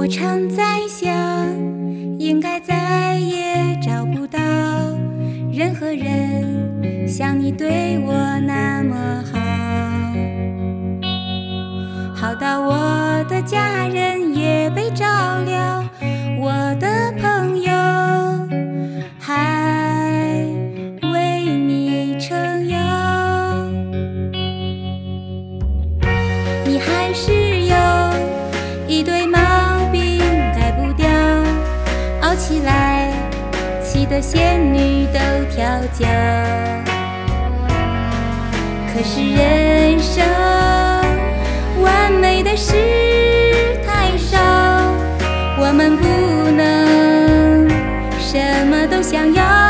我常在想，应该再也找不到任何人像你对我那么好，好到我的家人仙女都跳脚。可是人生完美的事太少，我们不能什么都想要。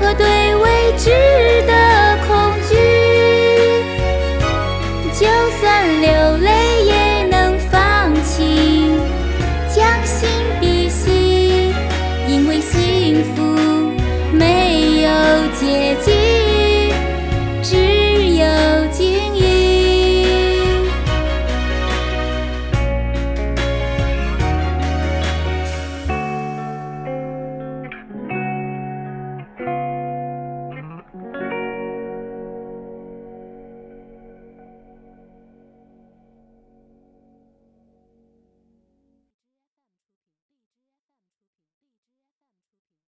和对未知的恐惧。就算流泪也能放晴将心比心因为幸福没有捷径。